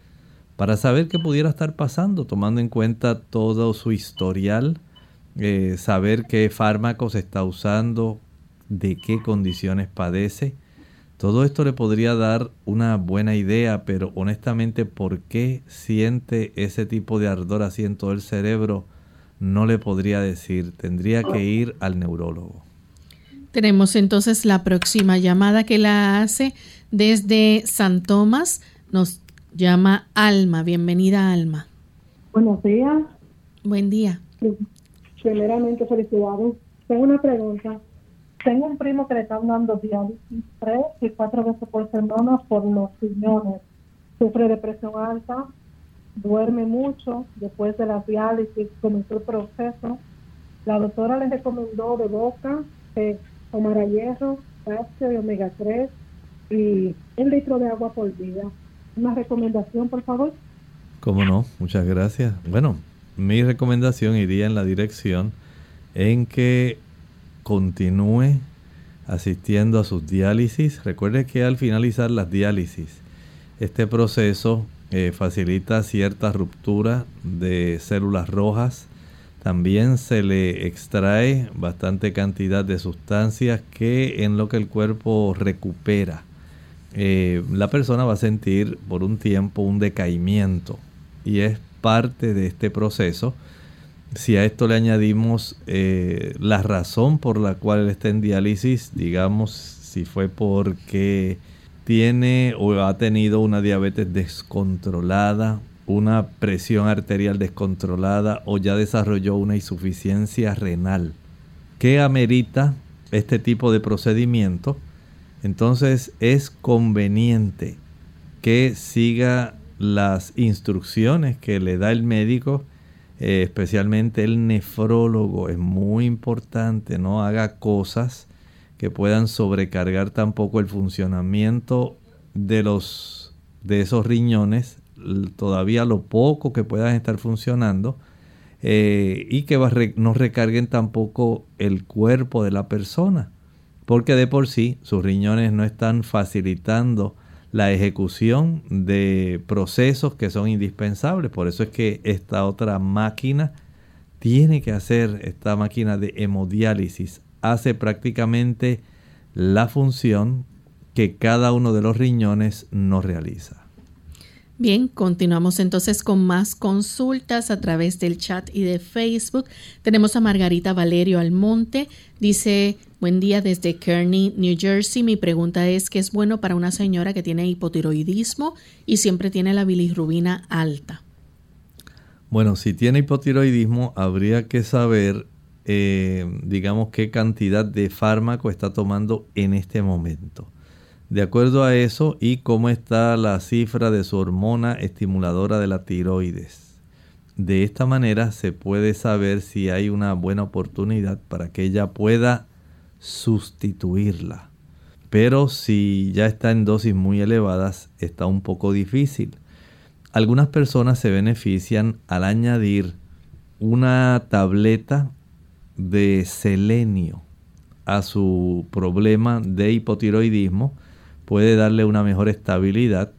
para saber qué pudiera estar pasando, tomando en cuenta todo su historial, eh, saber qué fármacos está usando, de qué condiciones padece. Todo esto le podría dar una buena idea, pero honestamente, ¿por qué siente ese tipo de ardor así en todo el cerebro? No le podría decir. Tendría que ir al neurólogo. Tenemos entonces la próxima llamada que la hace desde San Tomás. Nos llama Alma. Bienvenida, Alma. Buenos días. Buen día. Primeramente, felicidades. Tengo una pregunta. Tengo un primo que le está dando diálisis tres y cuatro veces por semana por los riñones. Sufre de presión alta, duerme mucho. Después de la diálisis comenzó el proceso. La doctora le recomendó de boca que tomara hierro, calcio y omega 3 y un litro de agua por día. Una recomendación, por favor. Cómo no, muchas gracias. Bueno, mi recomendación iría en la dirección en que continúe asistiendo a sus diálisis. Recuerde que al finalizar las diálisis, este proceso eh, facilita cierta ruptura de células rojas. También se le extrae bastante cantidad de sustancias que en lo que el cuerpo recupera, eh, la persona va a sentir por un tiempo un decaimiento y es parte de este proceso. Si a esto le añadimos eh, la razón por la cual está en diálisis, digamos, si fue porque tiene o ha tenido una diabetes descontrolada, una presión arterial descontrolada o ya desarrolló una insuficiencia renal que amerita este tipo de procedimiento, entonces es conveniente que siga las instrucciones que le da el médico, eh, especialmente el nefrólogo. Es muy importante, no haga cosas que puedan sobrecargar tampoco el funcionamiento de los de esos riñones, todavía lo poco que puedan estar funcionando, eh, y que no recarguen tampoco el cuerpo de la persona, porque de por sí sus riñones no están facilitando la ejecución de procesos que son indispensables. Por eso es que esta otra máquina tiene que hacer, esta máquina de hemodiálisis, hace prácticamente la función que cada uno de los riñones no realiza. Bien, continuamos entonces con más consultas a través del chat y de Facebook. Tenemos a Margarita Valerio Almonte. Dice, buen día desde Kearney, New Jersey. Mi pregunta es, ¿qué es bueno para una señora que tiene hipotiroidismo y siempre tiene la bilirrubina alta? Bueno, si tiene hipotiroidismo, habría que saber eh, digamos, qué cantidad de fármaco está tomando en este momento. De acuerdo a eso y cómo está la cifra de su hormona estimuladora de la tiroides. De esta manera se puede saber si hay una buena oportunidad para que ella pueda sustituirla. Pero si ya está en dosis muy elevadas, está un poco difícil. Algunas personas se benefician al añadir una tableta de selenio a su problema de hipotiroidismo puede darle una mejor estabilidad.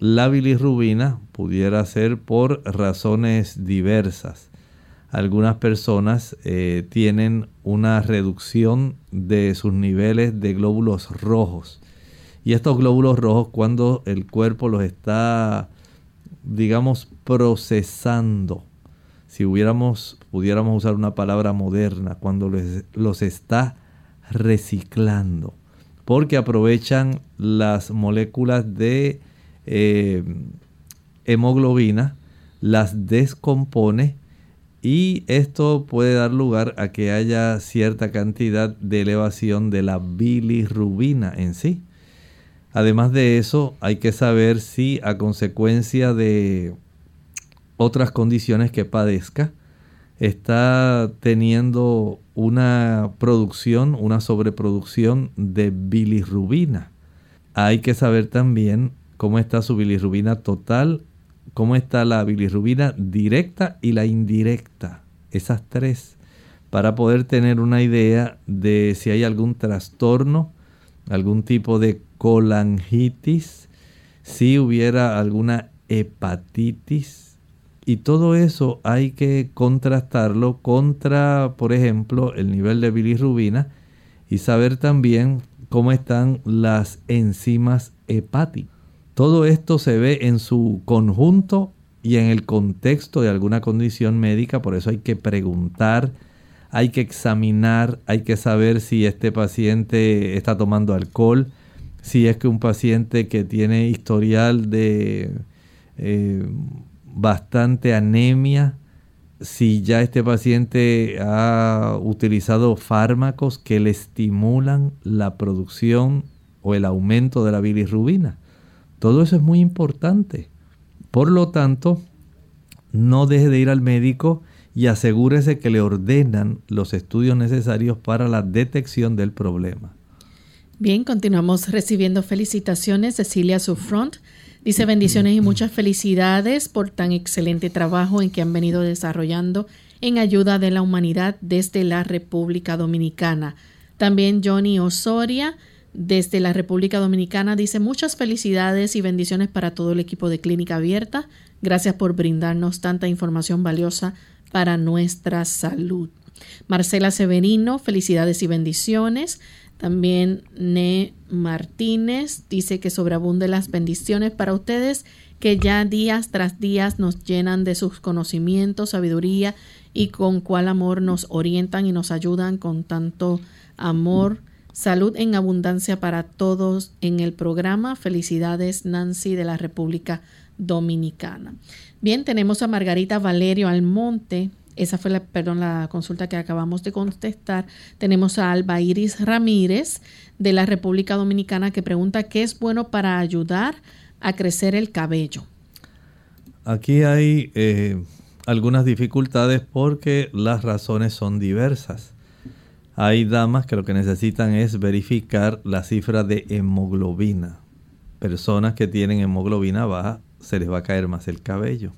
La bilirrubina pudiera ser por razones diversas. Algunas personas eh, tienen una reducción de sus niveles de glóbulos rojos. Y estos glóbulos rojos cuando el cuerpo los está, digamos, procesando si hubiéramos, pudiéramos usar una palabra moderna, cuando los está reciclando, porque aprovechan las moléculas de eh, hemoglobina, las descompone y esto puede dar lugar a que haya cierta cantidad de elevación de la bilirrubina en sí. Además de eso, hay que saber si a consecuencia de otras condiciones que padezca, está teniendo una producción, una sobreproducción de bilirrubina. Hay que saber también cómo está su bilirrubina total, cómo está la bilirrubina directa y la indirecta, esas tres, para poder tener una idea de si hay algún trastorno, algún tipo de colangitis, si hubiera alguna hepatitis, y todo eso hay que contrastarlo contra, por ejemplo, el nivel de bilirrubina y saber también cómo están las enzimas hepáticas. Todo esto se ve en su conjunto y en el contexto de alguna condición médica, por eso hay que preguntar, hay que examinar, hay que saber si este paciente está tomando alcohol, si es que un paciente que tiene historial de eh, bastante anemia, si ya este paciente ha utilizado fármacos que le estimulan la producción o el aumento de la bilirrubina. Todo eso es muy importante. Por lo tanto, no deje de ir al médico y asegúrese que le ordenan los estudios necesarios para la detección del problema. Bien, continuamos recibiendo felicitaciones. Cecilia Sufront Dice bendiciones y muchas felicidades por tan excelente trabajo en que han venido desarrollando en ayuda de la humanidad desde la República Dominicana. También Johnny Osoria desde la República Dominicana dice muchas felicidades y bendiciones para todo el equipo de Clínica Abierta. Gracias por brindarnos tanta información valiosa para nuestra salud. Marcela Severino, felicidades y bendiciones. También Ne Martínez dice que sobreabunde las bendiciones para ustedes que ya días tras días nos llenan de sus conocimientos, sabiduría y con cuál amor nos orientan y nos ayudan con tanto amor Salud en abundancia para todos en el programa. Felicidades Nancy de la República Dominicana. Bien, tenemos a Margarita Valerio Almonte. Esa fue la, perdón, la consulta que acabamos de contestar. Tenemos a Alba Iris Ramírez de la República Dominicana que pregunta qué es bueno para ayudar a crecer el cabello. Aquí hay eh, algunas dificultades porque las razones son diversas. Hay damas que lo que necesitan es verificar la cifra de hemoglobina. Personas que tienen hemoglobina baja se les va a caer más el cabello.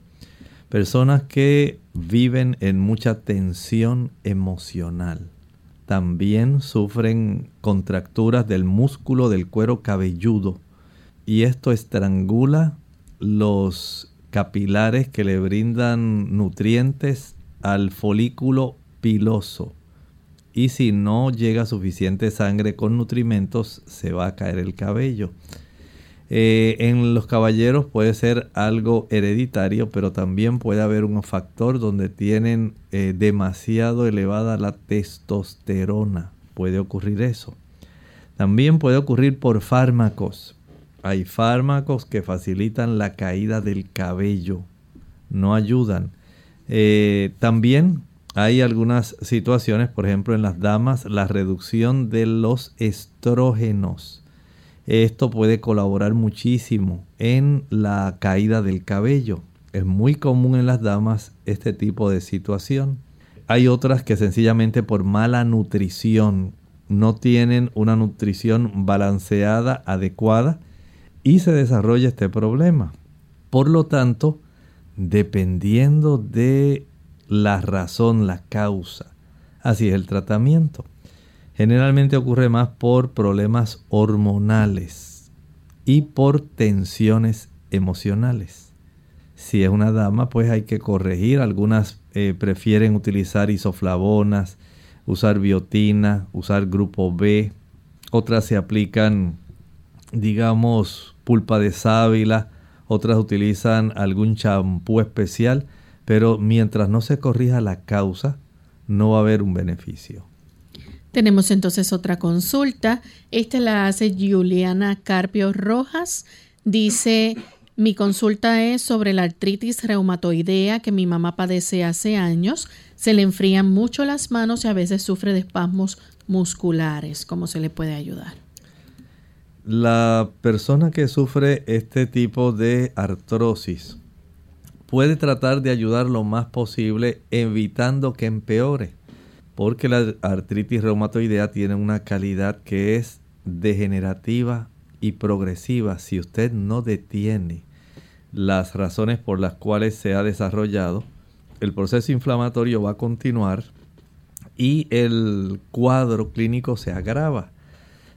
Personas que viven en mucha tensión emocional. También sufren contracturas del músculo del cuero cabelludo. Y esto estrangula los capilares que le brindan nutrientes al folículo piloso. Y si no llega suficiente sangre con nutrimentos se va a caer el cabello. Eh, en los caballeros puede ser algo hereditario, pero también puede haber un factor donde tienen eh, demasiado elevada la testosterona. Puede ocurrir eso. También puede ocurrir por fármacos. Hay fármacos que facilitan la caída del cabello. No ayudan. Eh, también hay algunas situaciones, por ejemplo en las damas, la reducción de los estrógenos. Esto puede colaborar muchísimo en la caída del cabello. Es muy común en las damas este tipo de situación. Hay otras que sencillamente por mala nutrición no tienen una nutrición balanceada, adecuada y se desarrolla este problema. Por lo tanto, dependiendo de la razón, la causa. Así es el tratamiento. Generalmente ocurre más por problemas hormonales y por tensiones emocionales. Si es una dama, pues hay que corregir. Algunas eh, prefieren utilizar isoflavonas, usar biotina, usar grupo B. Otras se aplican, digamos, pulpa de sábila. Otras utilizan algún champú especial pero mientras no se corrija la causa, no va a haber un beneficio. Tenemos entonces otra consulta. Esta la hace Juliana Carpio Rojas. Dice, mi consulta es sobre la artritis reumatoidea que mi mamá padece hace años. Se le enfrían mucho las manos y a veces sufre de espasmos musculares. ¿Cómo se le puede ayudar? La persona que sufre este tipo de artrosis puede tratar de ayudar lo más posible evitando que empeore. Porque la artritis reumatoidea tiene una calidad que es degenerativa y progresiva. Si usted no detiene las razones por las cuales se ha desarrollado, el proceso inflamatorio va a continuar y el cuadro clínico se agrava.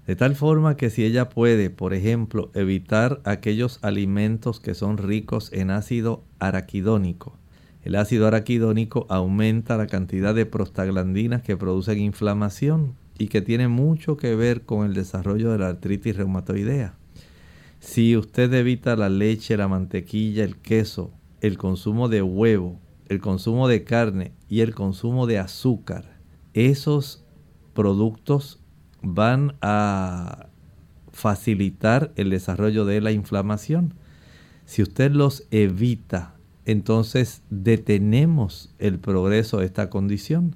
De tal forma que si ella puede, por ejemplo, evitar aquellos alimentos que son ricos en ácido araquidónico, el ácido araquidónico aumenta la cantidad de prostaglandinas que producen inflamación y que tiene mucho que ver con el desarrollo de la artritis reumatoidea. Si usted evita la leche, la mantequilla, el queso, el consumo de huevo, el consumo de carne y el consumo de azúcar, esos productos van a facilitar el desarrollo de la inflamación. Si usted los evita, entonces detenemos el progreso de esta condición.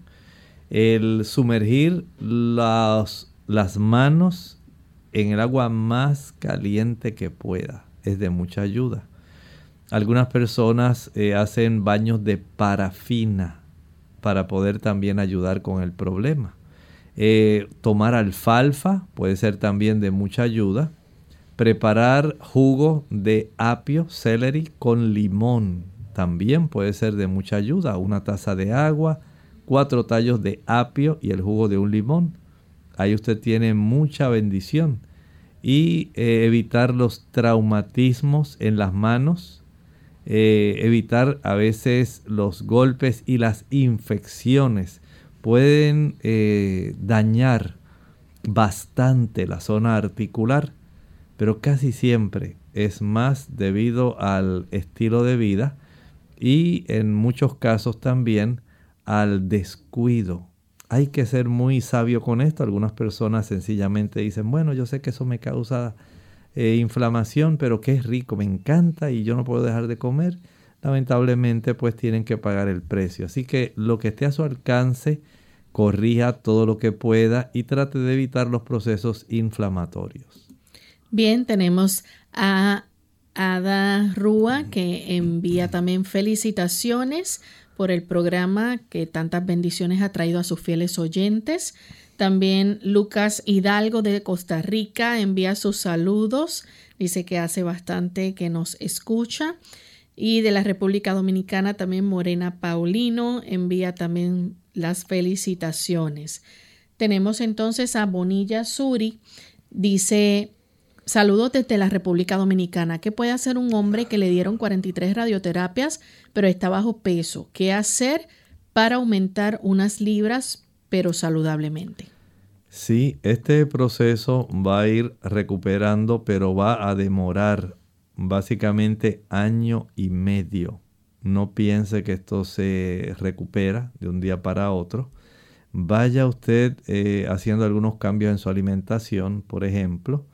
El sumergir las, las manos en el agua más caliente que pueda es de mucha ayuda. Algunas personas eh, hacen baños de parafina para poder también ayudar con el problema. Eh, tomar alfalfa puede ser también de mucha ayuda. Preparar jugo de apio, celery con limón también puede ser de mucha ayuda. Una taza de agua, cuatro tallos de apio y el jugo de un limón. Ahí usted tiene mucha bendición. y eh, evitar los traumatismos en las manos, eh, evitar a veces los golpes y las infecciones. Pueden eh, dañar bastante la zona articular, pero casi siempre es más debido al estilo de vida y en muchos casos también al descuido hay que ser muy sabio con esto. Algunas personas sencillamente dicen, bueno, yo sé que eso me causa eh, inflamación, pero que es rico, me encanta y yo no puedo dejar de comer. Lamentablemente, pues tienen que pagar el precio. Así que lo que esté a su alcance, corrija todo lo que pueda y trate de evitar los procesos inflamatorios. Bien, tenemos a Ada Rúa que envía también felicitaciones por el programa que tantas bendiciones ha traído a sus fieles oyentes. También Lucas Hidalgo de Costa Rica envía sus saludos. Dice que hace bastante que nos escucha. Y de la República Dominicana también Morena Paulino envía también las felicitaciones. Tenemos entonces a Bonilla Suri. Dice, Saludos desde la República Dominicana. ¿Qué puede hacer un hombre que le dieron 43 radioterapias pero está bajo peso? ¿Qué hacer para aumentar unas libras pero saludablemente? Sí, este proceso va a ir recuperando pero va a demorar básicamente año y medio. No piense que esto se recupera de un día para otro. Vaya usted eh, haciendo algunos cambios en su alimentación, por ejemplo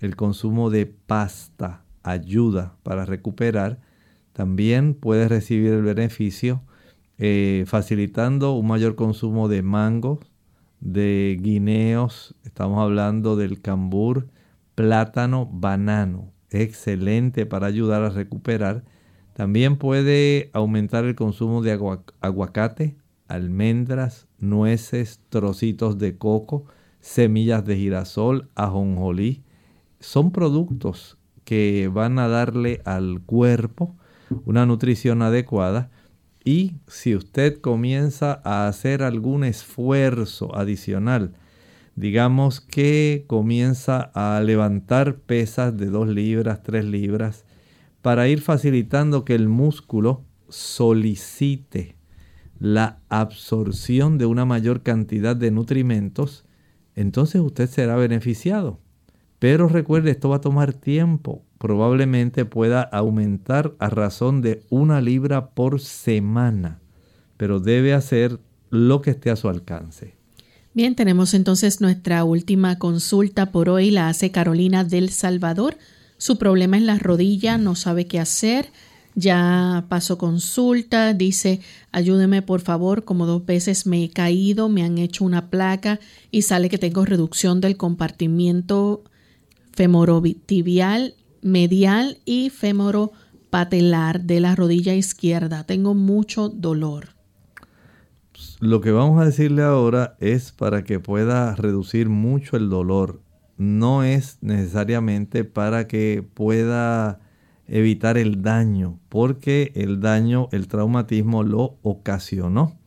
el consumo de pasta ayuda para recuperar. También puedes recibir el beneficio eh, facilitando un mayor consumo de mangos, de guineos, estamos hablando del cambur, plátano, banano. Excelente para ayudar a recuperar. También puede aumentar el consumo de aguacate, almendras, nueces, trocitos de coco, semillas de girasol, ajonjolí, son productos que van a darle al cuerpo una nutrición adecuada y si usted comienza a hacer algún esfuerzo adicional, digamos que comienza a levantar pesas de 2 libras, 3 libras, para ir facilitando que el músculo solicite la absorción de una mayor cantidad de nutrimentos, entonces usted será beneficiado. Pero recuerde, esto va a tomar tiempo. Probablemente pueda aumentar a razón de una libra por semana, pero debe hacer lo que esté a su alcance. Bien, tenemos entonces nuestra última consulta por hoy. La hace Carolina del Salvador. Su problema es la rodilla, no sabe qué hacer. Ya pasó consulta, dice, ayúdeme por favor, como dos veces me he caído, me han hecho una placa y sale que tengo reducción del compartimiento femorotibial, medial y femoropatelar de la rodilla izquierda. Tengo mucho dolor. Lo que vamos a decirle ahora es para que pueda reducir mucho el dolor. No es necesariamente para que pueda evitar el daño, porque el daño, el traumatismo lo ocasionó.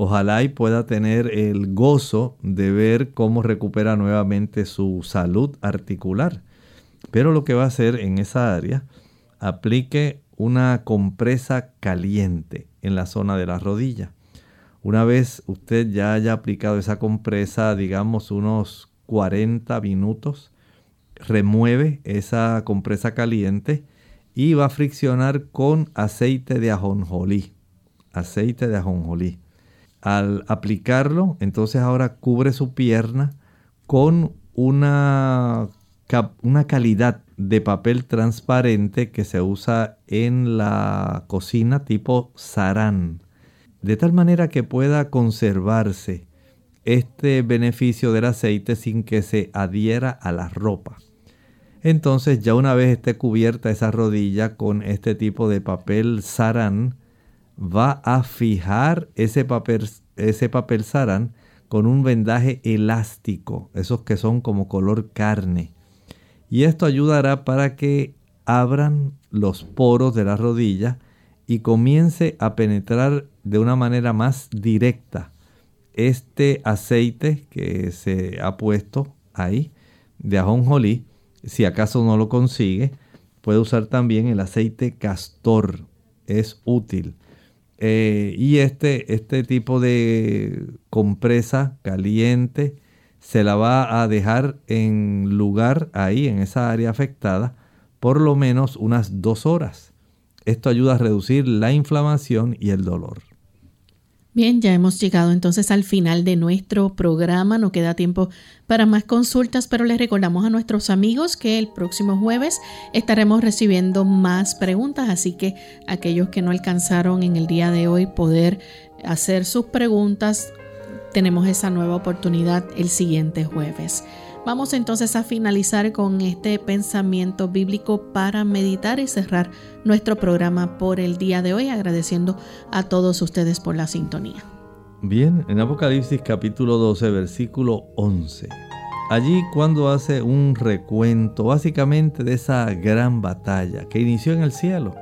Ojalá y pueda tener el gozo de ver cómo recupera nuevamente su salud articular. Pero lo que va a hacer en esa área, aplique una compresa caliente en la zona de la rodilla. Una vez usted ya haya aplicado esa compresa, digamos unos 40 minutos, remueve esa compresa caliente y va a friccionar con aceite de ajonjolí. Aceite de ajonjolí. Al aplicarlo, entonces ahora cubre su pierna con una, una calidad de papel transparente que se usa en la cocina tipo sarán, de tal manera que pueda conservarse este beneficio del aceite sin que se adhiera a la ropa. Entonces ya una vez esté cubierta esa rodilla con este tipo de papel sarán, va a fijar ese papel, ese papel sarán con un vendaje elástico, esos que son como color carne. Y esto ayudará para que abran los poros de la rodilla y comience a penetrar de una manera más directa este aceite que se ha puesto ahí de ajonjolí Si acaso no lo consigue, puede usar también el aceite castor. Es útil. Eh, y este, este tipo de compresa caliente se la va a dejar en lugar ahí, en esa área afectada, por lo menos unas dos horas. Esto ayuda a reducir la inflamación y el dolor. Bien, ya hemos llegado entonces al final de nuestro programa. No queda tiempo para más consultas, pero les recordamos a nuestros amigos que el próximo jueves estaremos recibiendo más preguntas, así que aquellos que no alcanzaron en el día de hoy poder hacer sus preguntas, tenemos esa nueva oportunidad el siguiente jueves. Vamos entonces a finalizar con este pensamiento bíblico para meditar y cerrar nuestro programa por el día de hoy, agradeciendo a todos ustedes por la sintonía. Bien, en Apocalipsis capítulo 12, versículo 11. Allí cuando hace un recuento básicamente de esa gran batalla que inició en el cielo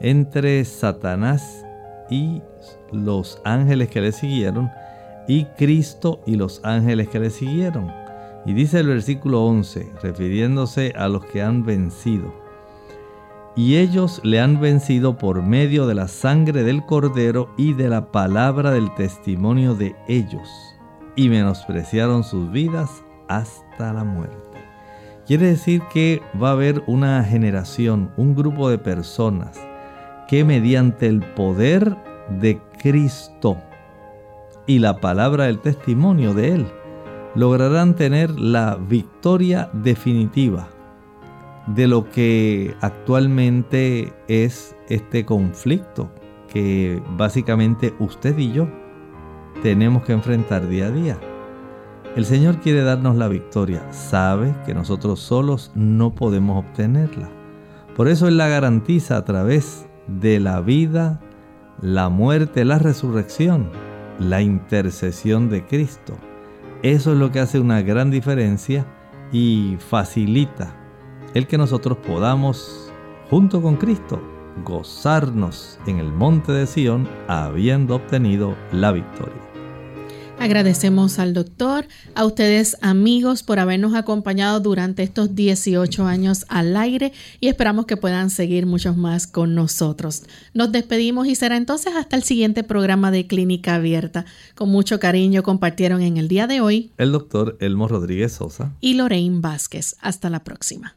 entre Satanás y los ángeles que le siguieron y Cristo y los ángeles que le siguieron. Y dice el versículo 11, refiriéndose a los que han vencido. Y ellos le han vencido por medio de la sangre del cordero y de la palabra del testimonio de ellos, y menospreciaron sus vidas hasta la muerte. Quiere decir que va a haber una generación, un grupo de personas que mediante el poder de Cristo y la palabra del testimonio de Él, lograrán tener la victoria definitiva de lo que actualmente es este conflicto que básicamente usted y yo tenemos que enfrentar día a día. El Señor quiere darnos la victoria, sabe que nosotros solos no podemos obtenerla. Por eso Él la garantiza a través de la vida, la muerte, la resurrección, la intercesión de Cristo. Eso es lo que hace una gran diferencia y facilita el que nosotros podamos, junto con Cristo, gozarnos en el monte de Sión habiendo obtenido la victoria. Agradecemos al doctor, a ustedes amigos por habernos acompañado durante estos 18 años al aire y esperamos que puedan seguir muchos más con nosotros. Nos despedimos y será entonces hasta el siguiente programa de Clínica Abierta. Con mucho cariño compartieron en el día de hoy el doctor Elmo Rodríguez Sosa y Lorraine Vázquez. Hasta la próxima.